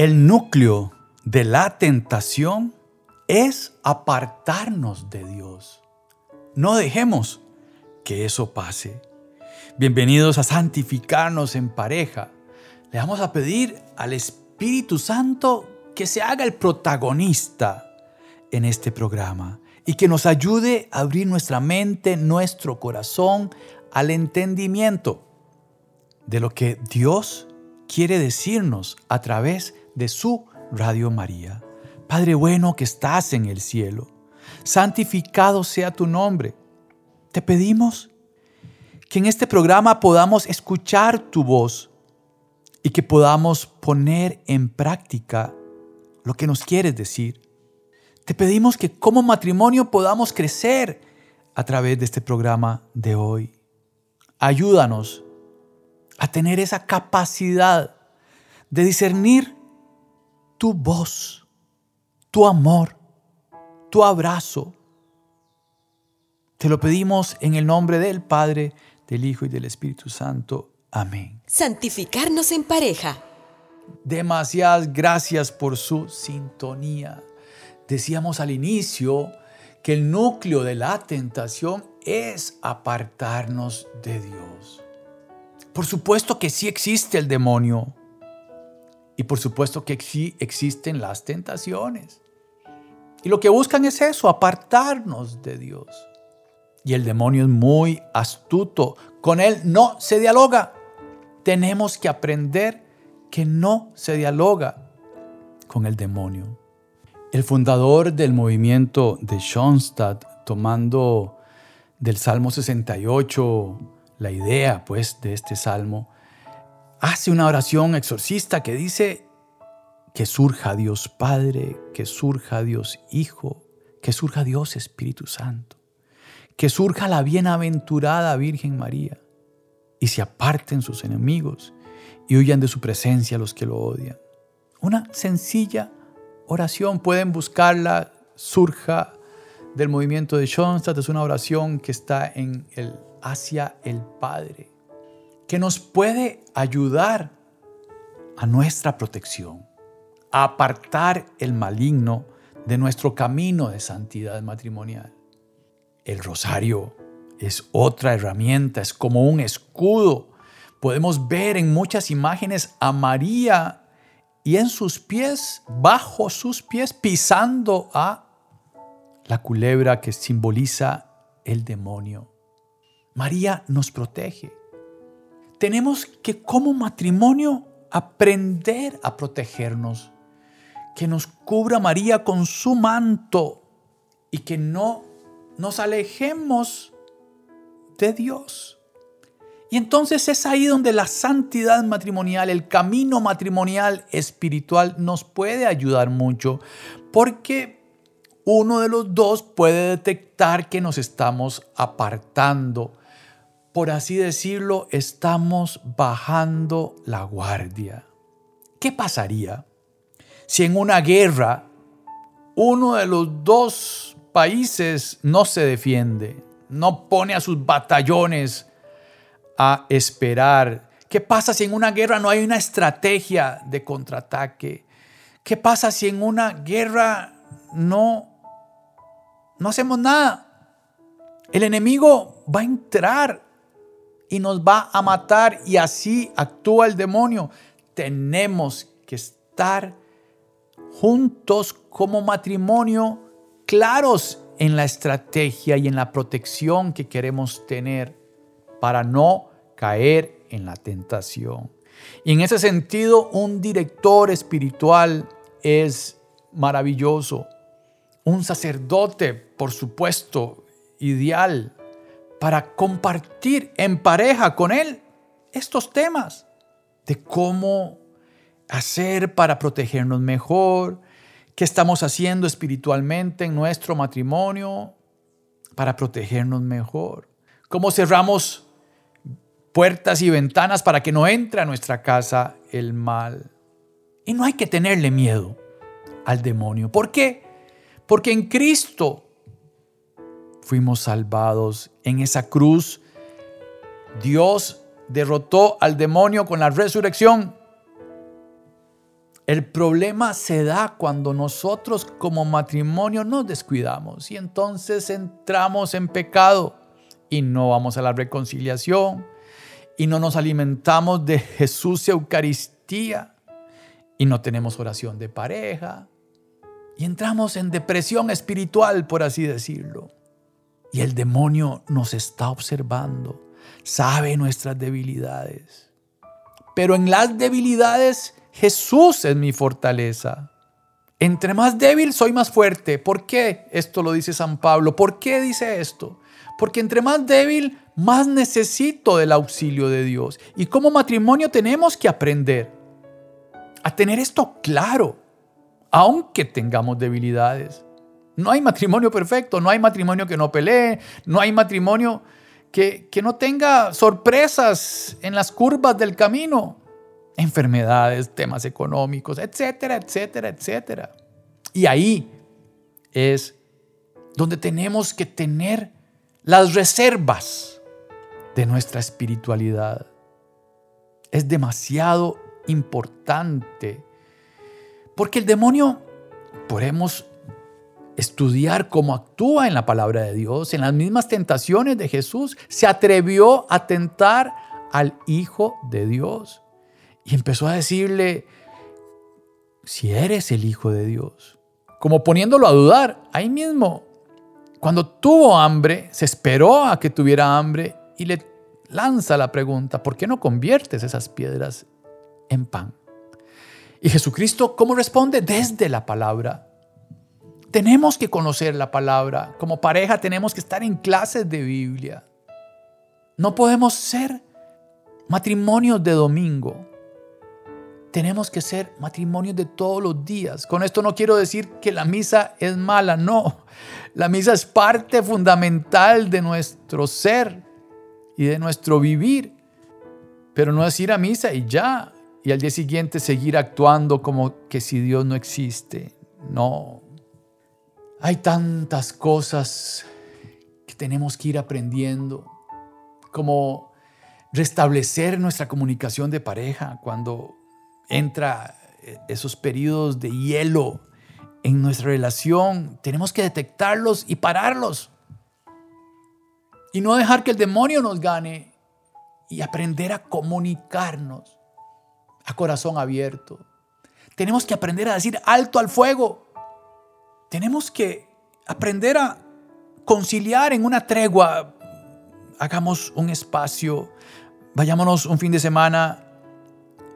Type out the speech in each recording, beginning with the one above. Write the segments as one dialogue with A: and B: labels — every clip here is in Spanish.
A: El núcleo de la tentación es apartarnos de Dios. No dejemos que eso pase. Bienvenidos a santificarnos en pareja. Le vamos a pedir al Espíritu Santo que se haga el protagonista en este programa y que nos ayude a abrir nuestra mente, nuestro corazón al entendimiento de lo que Dios quiere decirnos a través de su Radio María. Padre bueno que estás en el cielo, santificado sea tu nombre. Te pedimos que en este programa podamos escuchar tu voz y que podamos poner en práctica lo que nos quieres decir. Te pedimos que como matrimonio podamos crecer a través de este programa de hoy. Ayúdanos a tener esa capacidad de discernir tu voz, tu amor, tu abrazo. Te lo pedimos en el nombre del Padre, del Hijo y del Espíritu Santo. Amén.
B: Santificarnos en pareja.
A: Demasiadas gracias por su sintonía. Decíamos al inicio que el núcleo de la tentación es apartarnos de Dios. Por supuesto que sí existe el demonio. Y por supuesto que sí existen las tentaciones. Y lo que buscan es eso, apartarnos de Dios. Y el demonio es muy astuto. Con él no se dialoga. Tenemos que aprender que no se dialoga con el demonio. El fundador del movimiento de Schoenstatt, tomando del Salmo 68 la idea pues de este salmo, hace una oración exorcista que dice que surja Dios Padre, que surja Dios Hijo, que surja Dios Espíritu Santo, que surja la bienaventurada Virgen María y se aparten sus enemigos y huyan de su presencia los que lo odian. Una sencilla oración, pueden buscarla, surja del movimiento de Schoenstatt, es una oración que está en el hacia el Padre que nos puede ayudar a nuestra protección, a apartar el maligno de nuestro camino de santidad matrimonial. El rosario es otra herramienta, es como un escudo. Podemos ver en muchas imágenes a María y en sus pies, bajo sus pies, pisando a la culebra que simboliza el demonio. María nos protege tenemos que como matrimonio aprender a protegernos, que nos cubra María con su manto y que no nos alejemos de Dios. Y entonces es ahí donde la santidad matrimonial, el camino matrimonial espiritual nos puede ayudar mucho, porque uno de los dos puede detectar que nos estamos apartando por así decirlo, estamos bajando la guardia. ¿Qué pasaría si en una guerra uno de los dos países no se defiende, no pone a sus batallones a esperar? ¿Qué pasa si en una guerra no hay una estrategia de contraataque? ¿Qué pasa si en una guerra no no hacemos nada? El enemigo va a entrar y nos va a matar y así actúa el demonio. Tenemos que estar juntos como matrimonio, claros en la estrategia y en la protección que queremos tener para no caer en la tentación. Y en ese sentido, un director espiritual es maravilloso. Un sacerdote, por supuesto, ideal para compartir en pareja con Él estos temas de cómo hacer para protegernos mejor, qué estamos haciendo espiritualmente en nuestro matrimonio para protegernos mejor, cómo cerramos puertas y ventanas para que no entre a nuestra casa el mal. Y no hay que tenerle miedo al demonio. ¿Por qué? Porque en Cristo fuimos salvados. En esa cruz Dios derrotó al demonio con la resurrección. El problema se da cuando nosotros como matrimonio nos descuidamos y entonces entramos en pecado y no vamos a la reconciliación y no nos alimentamos de Jesús Eucaristía y no tenemos oración de pareja y entramos en depresión espiritual, por así decirlo. Y el demonio nos está observando, sabe nuestras debilidades. Pero en las debilidades Jesús es mi fortaleza. Entre más débil soy más fuerte. ¿Por qué? Esto lo dice San Pablo. ¿Por qué dice esto? Porque entre más débil, más necesito del auxilio de Dios. Y como matrimonio tenemos que aprender a tener esto claro, aunque tengamos debilidades. No hay matrimonio perfecto, no hay matrimonio que no pelee, no hay matrimonio que, que no tenga sorpresas en las curvas del camino enfermedades, temas económicos, etcétera, etcétera, etcétera. Y ahí es donde tenemos que tener las reservas de nuestra espiritualidad. Es demasiado importante porque el demonio podemos estudiar cómo actúa en la palabra de Dios, en las mismas tentaciones de Jesús, se atrevió a tentar al Hijo de Dios. Y empezó a decirle, si eres el Hijo de Dios, como poniéndolo a dudar, ahí mismo, cuando tuvo hambre, se esperó a que tuviera hambre y le lanza la pregunta, ¿por qué no conviertes esas piedras en pan? Y Jesucristo, ¿cómo responde? Desde la palabra. Tenemos que conocer la palabra. Como pareja tenemos que estar en clases de Biblia. No podemos ser matrimonios de domingo tenemos que ser matrimonios de todos los días. Con esto no quiero decir que la misa es mala, no. La misa es parte fundamental de nuestro ser y de nuestro vivir. Pero no es ir a misa y ya, y al día siguiente seguir actuando como que si Dios no existe. No. Hay tantas cosas que tenemos que ir aprendiendo, como restablecer nuestra comunicación de pareja cuando entra eh, esos periodos de hielo en nuestra relación, tenemos que detectarlos y pararlos. Y no dejar que el demonio nos gane y aprender a comunicarnos a corazón abierto. Tenemos que aprender a decir alto al fuego. Tenemos que aprender a conciliar en una tregua. Hagamos un espacio, vayámonos un fin de semana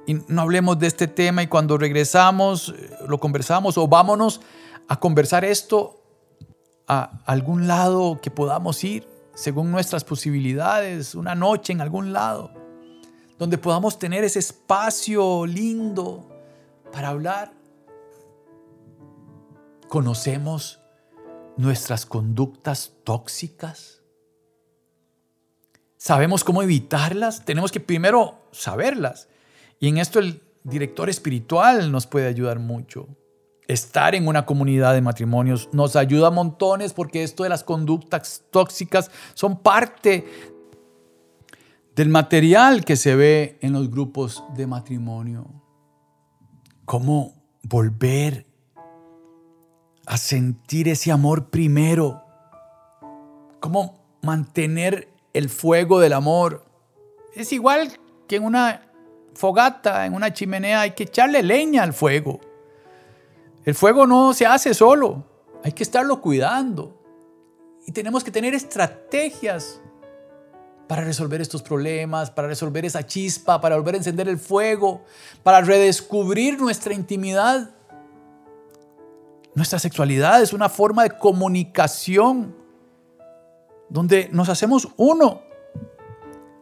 A: y no hablemos de este tema y cuando regresamos eh, lo conversamos o vámonos a conversar esto a algún lado que podamos ir según nuestras posibilidades, una noche en algún lado, donde podamos tener ese espacio lindo para hablar. ¿Conocemos nuestras conductas tóxicas? ¿Sabemos cómo evitarlas? Tenemos que primero saberlas y en esto el director espiritual nos puede ayudar mucho. Estar en una comunidad de matrimonios nos ayuda a montones porque esto de las conductas tóxicas son parte del material que se ve en los grupos de matrimonio. Cómo volver a sentir ese amor primero. Cómo mantener el fuego del amor. Es igual que en una fogata, en una chimenea, hay que echarle leña al fuego. El fuego no se hace solo, hay que estarlo cuidando. Y tenemos que tener estrategias para resolver estos problemas, para resolver esa chispa, para volver a encender el fuego, para redescubrir nuestra intimidad. Nuestra sexualidad es una forma de comunicación donde nos hacemos uno.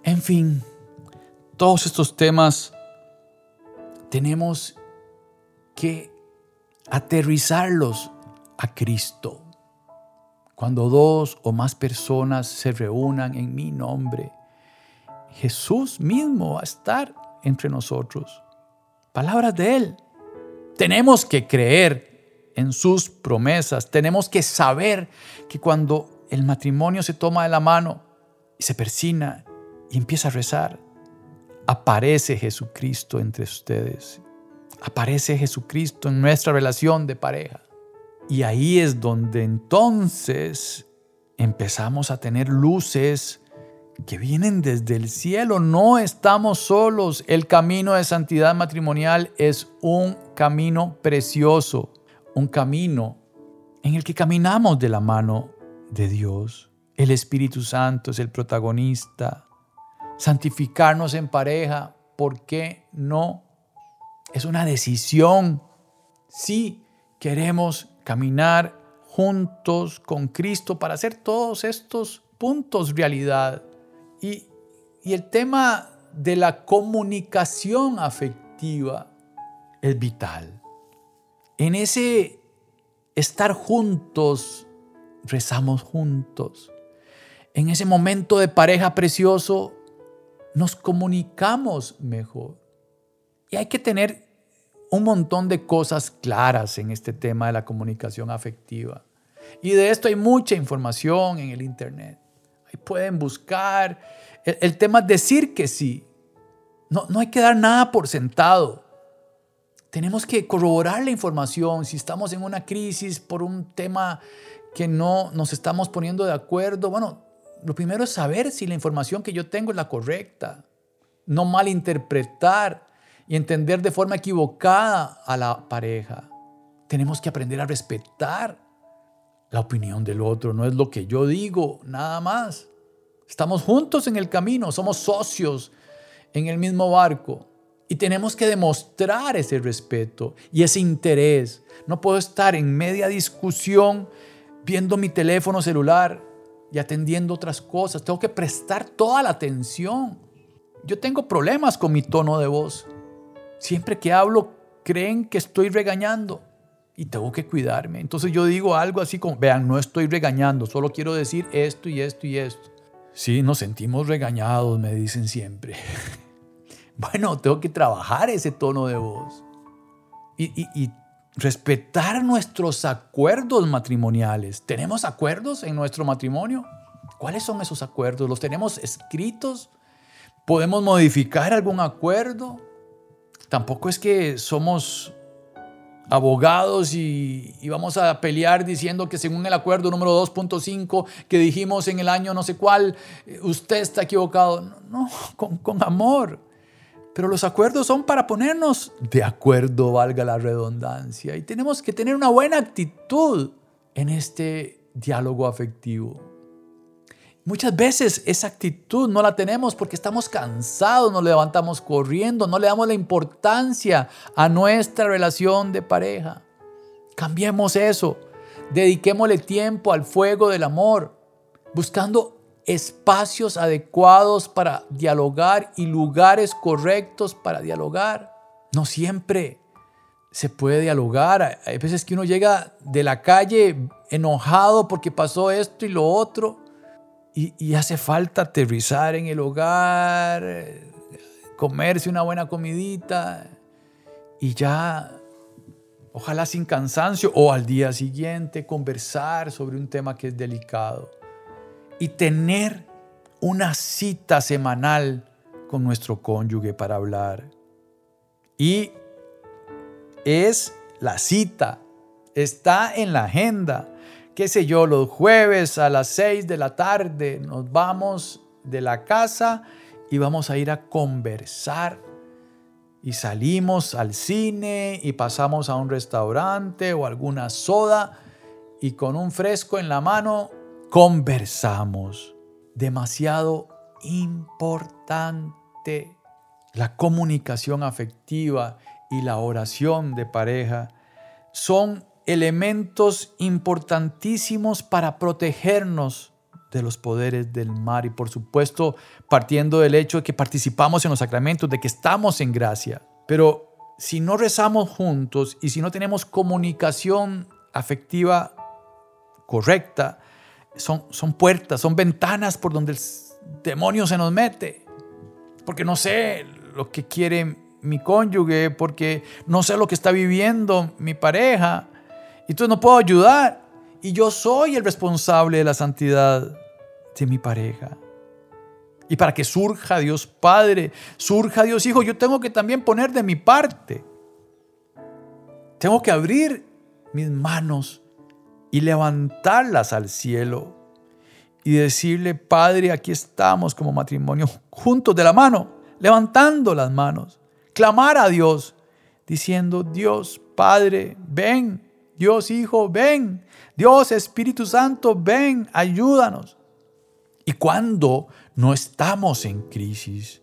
A: En fin, todos estos temas tenemos que aterrizarlos a Cristo. Cuando dos o más personas se reúnan en mi nombre, Jesús mismo va a estar entre nosotros. Palabras de Él. Tenemos que creer en sus promesas. Tenemos que saber que cuando el matrimonio se toma de la mano y se persina y empieza a rezar, aparece Jesucristo entre ustedes. Aparece Jesucristo en nuestra relación de pareja. Y ahí es donde entonces empezamos a tener luces que vienen desde el cielo. No estamos solos. El camino de santidad matrimonial es un camino precioso, un camino en el que caminamos de la mano de Dios. El Espíritu Santo es el protagonista. Santificarnos en pareja, ¿por qué no? Es una decisión. Si queremos caminar juntos con Cristo para hacer todos estos puntos realidad. Y, el tema de la comunicación afectiva es vital. En ese estar juntos, rezamos juntos. En ese momento de pareja precioso, nos comunicamos mejor. Y hay que tener un montón de cosas claras en este tema de la comunicación afectiva. Y de esto hay mucha información en el Internet. Ahí pueden buscar. El, tema es decir que sí. No, no hay que dar nada por sentado. Tenemos que corroborar la información. Si estamos en una crisis por un tema que no nos estamos poniendo de acuerdo, bueno, lo primero es saber si la información que yo tengo es la correcta. No malinterpretar y entender de forma equivocada a la pareja. Tenemos que aprender a respetar la opinión del otro. No es lo que yo digo, nada más. Estamos juntos en el camino, somos socios en el mismo barco. Y tenemos que demostrar ese respeto y ese interés. No puedo estar en media discusión viendo mi teléfono celular y atendiendo otras cosas. Tengo que prestar toda la atención. Yo tengo problemas con mi tono de voz. Siempre que hablo, creen que estoy regañando y tengo que cuidarme. Entonces yo digo algo así como, vean, no estoy regañando, solo quiero decir esto y esto y esto. Sí, nos sentimos regañados, me dicen siempre. bueno, tengo que trabajar ese tono de voz. Y, y respetar nuestros acuerdos matrimoniales. ¿Tenemos acuerdos en nuestro matrimonio? ¿Cuáles son esos acuerdos? ¿Los tenemos escritos? ¿Podemos modificar algún acuerdo? Tampoco es que somos abogados y, vamos a pelear diciendo que según el acuerdo número 2.5 que dijimos en el año no sé cuál, eh, usted está equivocado. No, con, con amor. Pero los acuerdos son para ponernos de acuerdo, valga la redundancia. Y tenemos que tener una buena actitud en este diálogo afectivo. Muchas veces esa actitud no la tenemos porque estamos cansados, nos levantamos corriendo, no le damos la importancia a nuestra relación de pareja. Cambiemos eso. Dediquémosle tiempo al fuego del amor, buscando espacios adecuados para dialogar y lugares correctos para dialogar. No siempre se puede dialogar. Hay veces que uno llega de la calle enojado porque pasó esto y lo otro y, hace falta aterrizar en el hogar, comerse una buena comidita y ya, ojalá sin cansancio o al día siguiente, conversar sobre un tema que es delicado y tener una cita semanal con nuestro cónyuge para hablar. Y es la cita, está en la agenda qué sé yo, los jueves a las 6 de la tarde nos vamos de la casa y vamos a ir a conversar. Y salimos al cine y pasamos a un restaurante o alguna soda y con un fresco en la mano conversamos. Demasiado importante. La comunicación afectiva y la oración de pareja son elementos importantísimos para protegernos de los poderes del mar y por supuesto partiendo del hecho de que participamos en los sacramentos, de que estamos en gracia. Pero si no rezamos juntos y si no tenemos comunicación afectiva correcta, son, son puertas, son ventanas por donde el demonio se nos mete. Porque no sé lo que quiere mi cónyuge, porque no sé lo que está viviendo mi pareja. Y entonces no puedo ayudar. Y yo soy el responsable de la santidad de mi pareja. Y para que surja Dios Padre, surja Dios Hijo, yo tengo que también poner de mi parte. Tengo que abrir mis manos y levantarlas al cielo y decirle, Padre, aquí estamos como matrimonio, juntos de la mano, levantando las manos, clamar a Dios, diciendo, Dios Padre, ven, Dios Hijo, ven, Dios Espíritu Santo, ven, ayúdanos. Y cuando no estamos en crisis,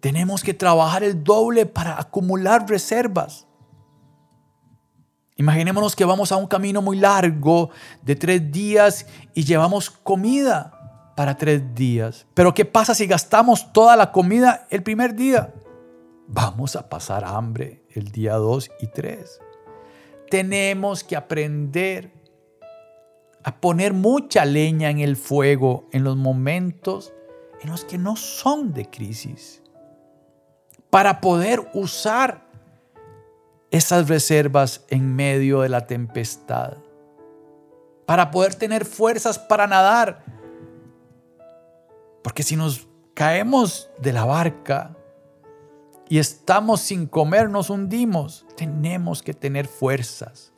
A: tenemos que trabajar el doble para acumular reservas. Imaginémonos que vamos a un camino muy largo de tres días y llevamos comida para tres días. Pero ¿qué pasa si gastamos toda la comida el primer día? Vamos a pasar hambre el día dos y tres. Tenemos que aprender a poner mucha leña en el fuego en los momentos en los que no son de crisis, para poder usar esas reservas en medio de la tempestad, para poder tener fuerzas para nadar. Porque si nos caemos de la barca y estamos sin comer, nos hundimos. Tenemos que tener fuerzas.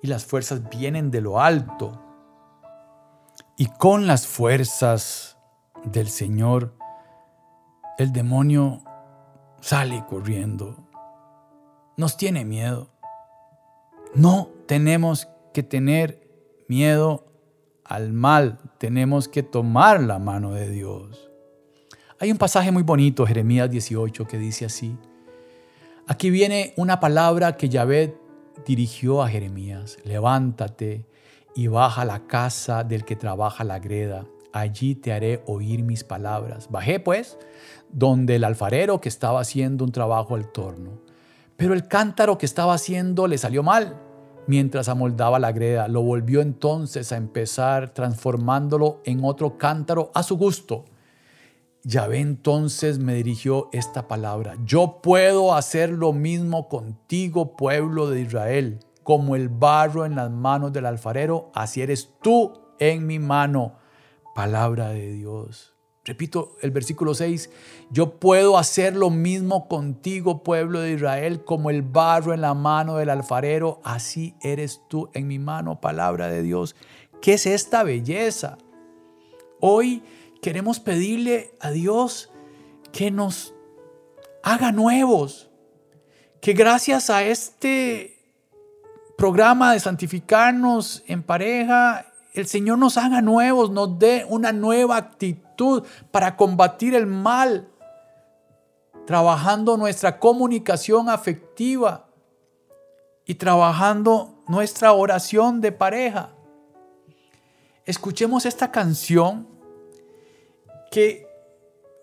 A: Y las fuerzas vienen de lo alto. Y con las fuerzas del Señor, el demonio sale corriendo. Nos tiene miedo. No tenemos que tener miedo al mal, tenemos que tomar la mano de Dios. Hay un pasaje muy bonito, Jeremías 18, que dice así. Aquí viene una palabra que Yahvé dirigió a Jeremías. Levántate y baja a la casa del que trabaja la greda. Allí te haré oír mis palabras. Bajé pues donde el alfarero que estaba haciendo un trabajo al torno. Pero el cántaro que estaba haciendo le salió mal mientras amoldaba la greda. Lo volvió entonces a empezar transformándolo en otro cántaro a su gusto. Yahvé entonces me dirigió esta palabra. Yo puedo hacer lo mismo contigo, pueblo de Israel como el barro en las manos del alfarero, así eres tú en mi mano. Palabra de Dios. Repito el versículo 6, yo puedo hacer lo mismo contigo, pueblo de Israel, como el barro en la mano del alfarero, así eres tú en mi mano, palabra de Dios. ¿Qué es esta belleza? Hoy queremos pedirle a Dios que nos haga nuevos, que gracias a este programa de santificarnos en pareja, el Señor nos haga nuevos, nos dé una nueva actitud para combatir el mal, trabajando nuestra comunicación afectiva y trabajando nuestra oración de pareja. Escuchemos esta canción que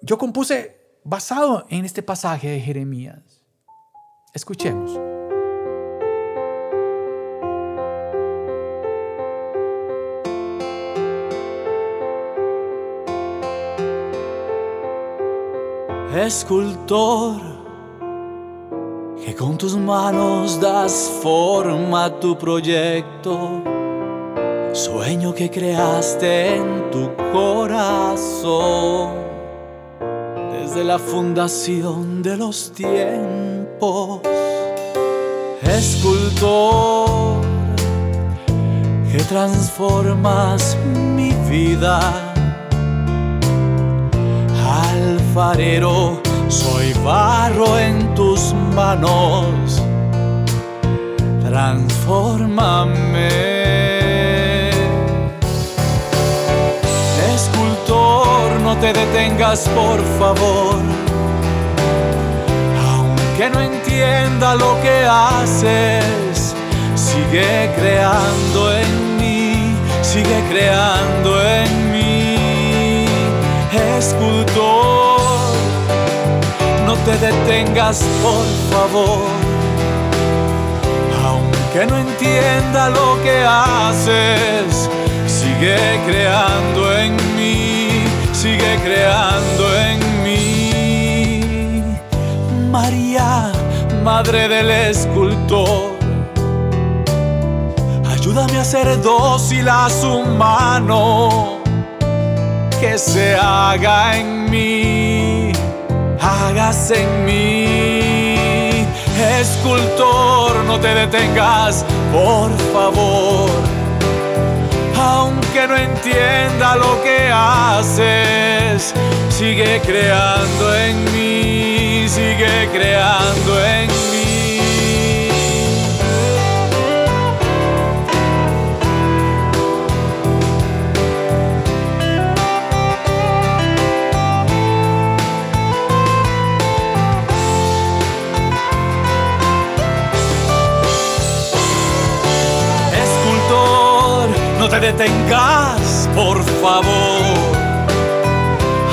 A: yo compuse basado en este pasaje de Jeremías. Escuchemos.
C: Escultor, que con tus manos das forma a tu proyecto, sueño que creaste en tu corazón, desde la fundación de los tiempos, escultor, que transformas mi vida soy barro en tus manos, transfórmame. Escultor, no te detengas por favor, aunque no entienda lo que haces, sigue creando en mí, sigue creando en mí, escultor te detengas, por favor. aunque no entienda lo que haces, sigue creando en mí, sigue creando en mí. María, madre del escultor, ayúdame a ser dócil a su mano, que se haga en mí, hágase en mí. Escultor, no te detengas, por favor. Aunque no entienda lo que haces, sigue creando en mí, sigue creando detengas, por favor.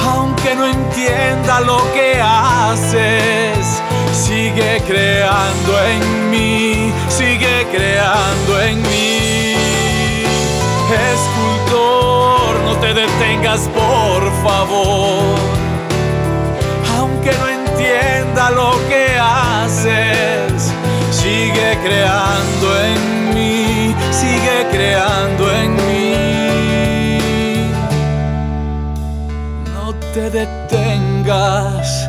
C: Aunque no entienda lo que haces, sigue creando en mí, sigue creando en mí. Escultor, no te detengas, por favor. Aunque no entienda lo que haces, sigue creando en mí, sigue creando en mí. Te detengas,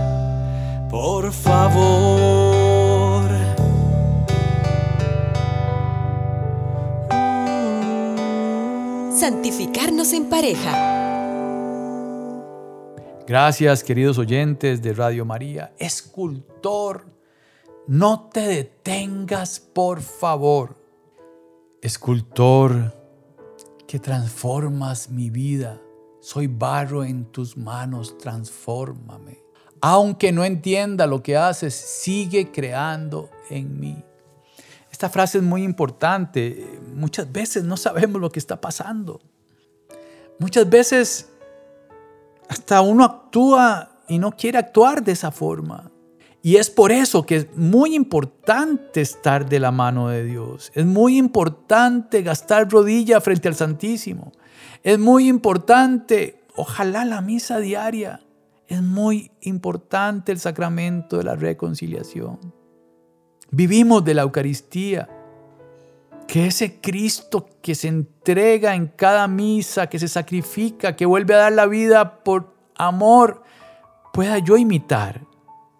C: por favor.
B: Santificarnos en pareja.
A: Gracias, queridos oyentes de Radio María. Escultor, no te detengas, por favor. Escultor, que transformas mi vida. Soy barro en tus manos, transfórmame. Aunque no entienda lo que haces, sigue creando en mí. Esta frase es muy importante. Muchas veces no sabemos lo que está pasando. Muchas veces hasta uno actúa y no quiere actuar de esa forma. Y es por eso que es muy importante estar de la mano de Dios. Es muy importante gastar rodilla frente al Santísimo. Es muy importante, ojalá la misa diaria. Es muy importante el sacramento de la reconciliación. Vivimos de la Eucaristía. Que ese Cristo que se entrega en cada misa, que se sacrifica, que vuelve a dar la vida por amor, pueda yo imitar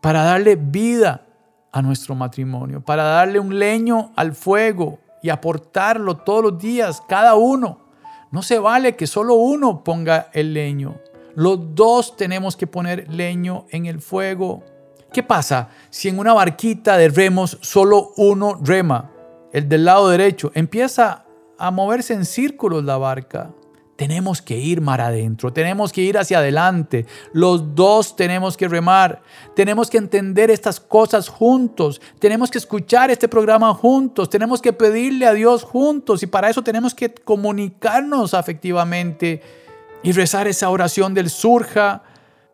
A: para darle vida a nuestro matrimonio, para darle un leño al fuego y aportarlo todos los días, cada uno. No se vale que solo uno ponga el leño. Los dos tenemos que poner leño en el fuego. ¿Qué pasa si en una barquita de remos solo uno rema? El del lado derecho empieza a moverse en círculos la barca. Tenemos que ir mar adentro, tenemos que ir hacia adelante. Los dos tenemos que remar, tenemos que entender estas cosas juntos, tenemos que escuchar este programa juntos, tenemos que pedirle a Dios juntos y para eso tenemos que comunicarnos afectivamente y rezar esa oración del surja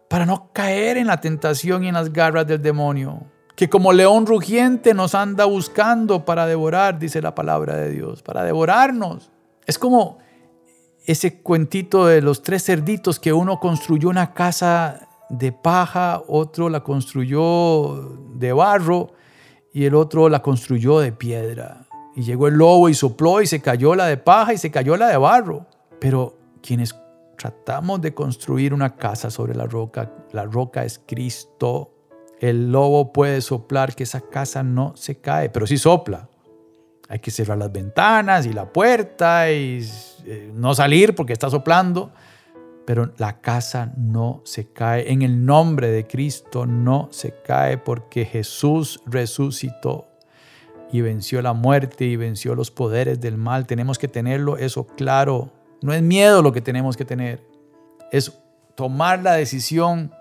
A: para no caer en la tentación y en las garras del demonio, que como león rugiente nos anda buscando para devorar, dice la palabra de Dios, para devorarnos. Es como ese cuentito de los tres cerditos que uno construyó una casa de paja, otro la construyó de barro y el otro la construyó de piedra. Y llegó el lobo y sopló y se cayó la de paja y se cayó la de barro. Pero quienes tratamos de construir una casa sobre la roca, la roca es Cristo. El lobo puede soplar que esa casa no se cae, pero sí sopla. Hay que cerrar las ventanas y la puerta y eh, no salir porque está soplando. Pero la casa no se cae. En el nombre de Cristo no se cae porque Jesús resucitó y venció la muerte y venció los poderes del mal. Tenemos que tenerlo eso claro. No es miedo lo que tenemos que tener. Es tomar la decisión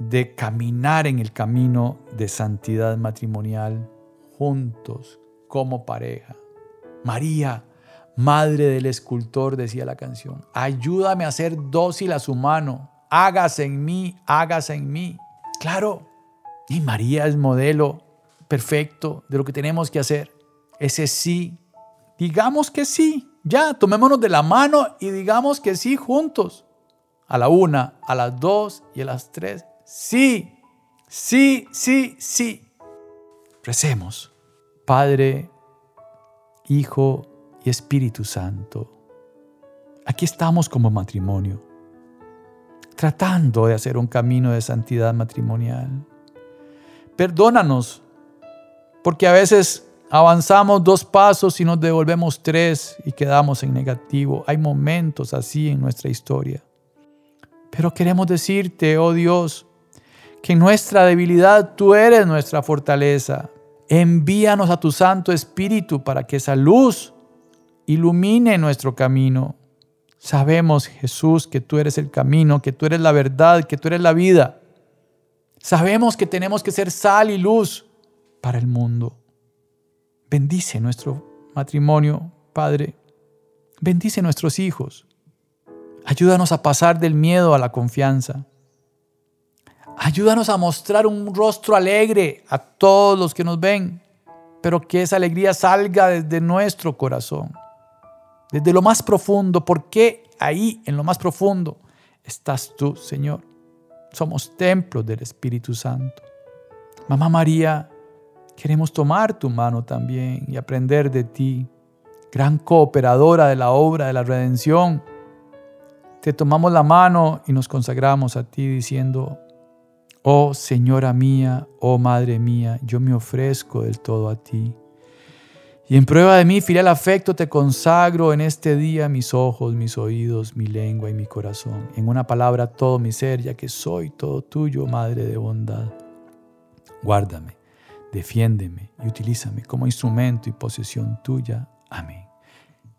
A: de caminar en el camino de santidad matrimonial juntos como pareja. María, madre del escultor, decía la canción, ayúdame a ser dócil a su mano, hágase en mí, hágase en mí. Claro, y María es modelo perfecto de lo que tenemos que hacer. Ese sí digamos que sí. Ya, tomémonos de la mano y digamos que sí juntos. A la una, a las dos y a las tres. Sí, sí, sí, sí. Recemos. Padre, Hijo y Espíritu Santo. Aquí estamos como matrimonio, tratando de hacer un camino de santidad matrimonial. Perdónanos, porque a veces avanzamos dos pasos y nos devolvemos tres y quedamos en negativo. Hay momentos así en nuestra historia. Pero queremos decirte, oh Dios, que en nuestra debilidad tú eres nuestra fortaleza. Envíanos a tu Santo Espíritu para que esa luz ilumine nuestro camino. Sabemos, Jesús, que tú eres el camino, que tú eres la verdad, que tú eres la vida. Sabemos que tenemos que ser sal y luz para el mundo. Bendice nuestro matrimonio, Padre. Bendice nuestros hijos. Ayúdanos a pasar del miedo a la confianza. Ayúdanos a mostrar un rostro alegre a todos los que nos ven, pero que esa alegría salga desde nuestro corazón, desde lo más profundo, porque ahí, en lo más profundo, estás tú, Señor. Somos templos del Espíritu Santo. Mamá María, queremos tomar tu mano también y aprender de ti, gran cooperadora de la obra de la redención. Te tomamos la mano y nos consagramos a ti diciendo, oh Señora mía, oh Madre mía, yo me ofrezco del todo a ti. Y en prueba de mi filial afecto te consagro en este día mis ojos, mis oídos, mi lengua y mi corazón. En una palabra todo mi ser, ya que soy todo tuyo, Madre de bondad. Guárdame, defiéndeme y utilízame como instrumento y posesión tuya. Amén.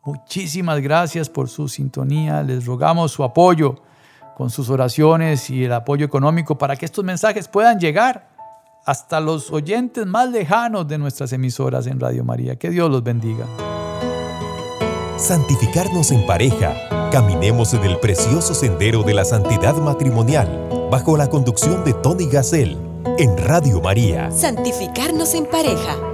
A: Muchísimas gracias por su sintonía. Les rogamos su apoyo con sus oraciones y el apoyo económico para que estos mensajes puedan llegar hasta los oyentes más lejanos de nuestras emisoras en Radio María. Que Dios los bendiga.
D: Santificarnos en pareja. Caminemos en el precioso sendero de la santidad matrimonial bajo la conducción de Tony Gassel en Radio María.
B: Santificarnos en pareja.